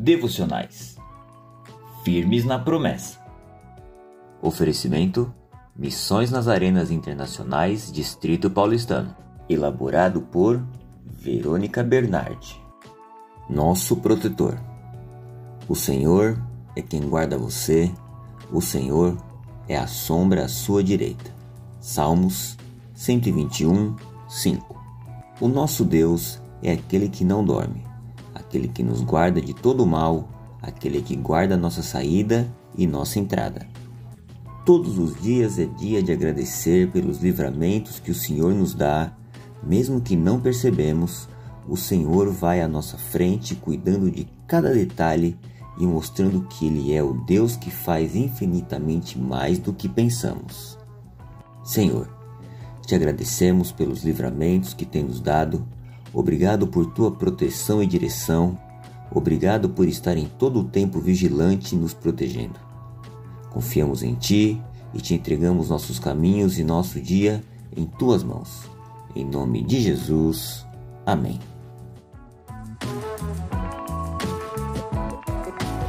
devocionais. Firmes na promessa. Oferecimento: Missões nas Arenas Internacionais, Distrito Paulistano. Elaborado por Verônica Bernardi. Nosso protetor. O Senhor é quem guarda você, o Senhor é a sombra à sua direita. Salmos 121, 5. O nosso Deus é aquele que não dorme, aquele que nos guarda de todo mal, aquele que guarda nossa saída e nossa entrada. Todos os dias é dia de agradecer pelos livramentos que o Senhor nos dá, mesmo que não percebemos, o Senhor vai à nossa frente cuidando de cada detalhe e mostrando que Ele é o Deus que faz infinitamente mais do que pensamos. Senhor, te agradecemos pelos livramentos que tem nos dado, obrigado por tua proteção e direção, obrigado por estar em todo o tempo vigilante e nos protegendo. Confiamos em Ti e te entregamos nossos caminhos e nosso dia em tuas mãos. Em nome de Jesus. Amém.